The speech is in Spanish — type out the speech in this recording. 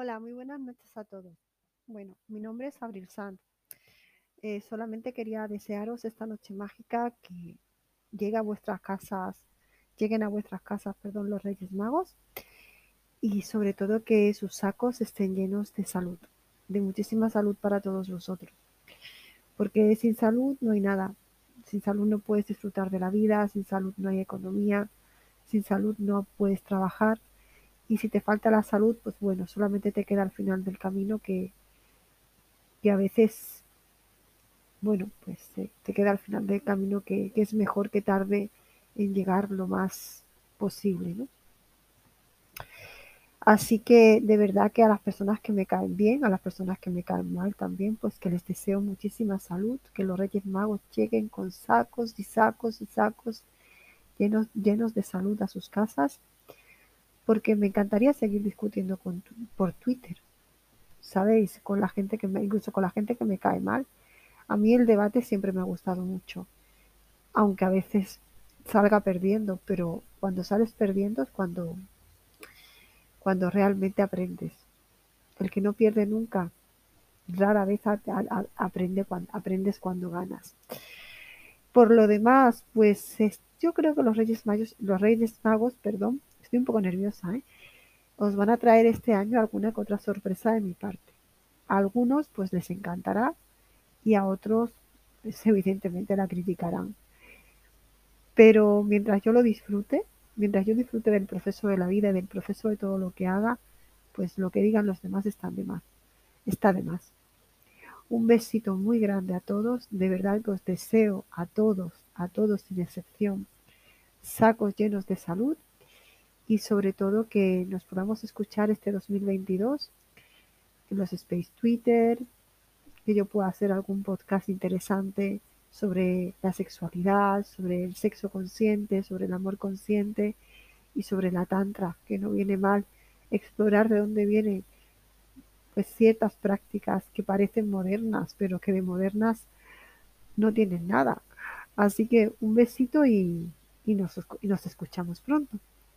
Hola, muy buenas noches a todos. Bueno, mi nombre es Abril Sanz. Eh, solamente quería desearos esta noche mágica que llegue a vuestras casas, lleguen a vuestras casas, perdón, los Reyes Magos y sobre todo que sus sacos estén llenos de salud, de muchísima salud para todos vosotros. Porque sin salud no hay nada. Sin salud no puedes disfrutar de la vida, sin salud no hay economía, sin salud no puedes trabajar y si te falta la salud, pues bueno, solamente te queda al final del camino que, que a veces, bueno, pues te queda al final del camino que, que es mejor que tarde en llegar lo más posible, ¿no? Así que de verdad que a las personas que me caen bien, a las personas que me caen mal también, pues que les deseo muchísima salud, que los Reyes Magos lleguen con sacos y sacos y sacos llenos, llenos de salud a sus casas porque me encantaría seguir discutiendo con, por Twitter, ¿sabéis? Con la gente que me, incluso con la gente que me cae mal. A mí el debate siempre me ha gustado mucho, aunque a veces salga perdiendo, pero cuando sales perdiendo es cuando, cuando realmente aprendes. El que no pierde nunca, rara vez aprende cuando, aprendes cuando ganas. Por lo demás, pues yo creo que los Reyes Magos, los Reyes Magos, perdón, estoy un poco nerviosa, ¿eh? Os van a traer este año alguna que otra sorpresa de mi parte. A algunos pues les encantará y a otros pues, evidentemente la criticarán. Pero mientras yo lo disfrute, mientras yo disfrute del proceso de la vida y del proceso de todo lo que haga, pues lo que digan los demás está de más. Está de más. Un besito muy grande a todos. De verdad que os deseo a todos, a todos sin excepción, sacos llenos de salud y sobre todo que nos podamos escuchar este 2022 en los Space Twitter, que yo pueda hacer algún podcast interesante sobre la sexualidad, sobre el sexo consciente, sobre el amor consciente y sobre la tantra, que no viene mal explorar de dónde vienen pues ciertas prácticas que parecen modernas, pero que de modernas no tienen nada. Así que un besito y, y nos escuchamos pronto.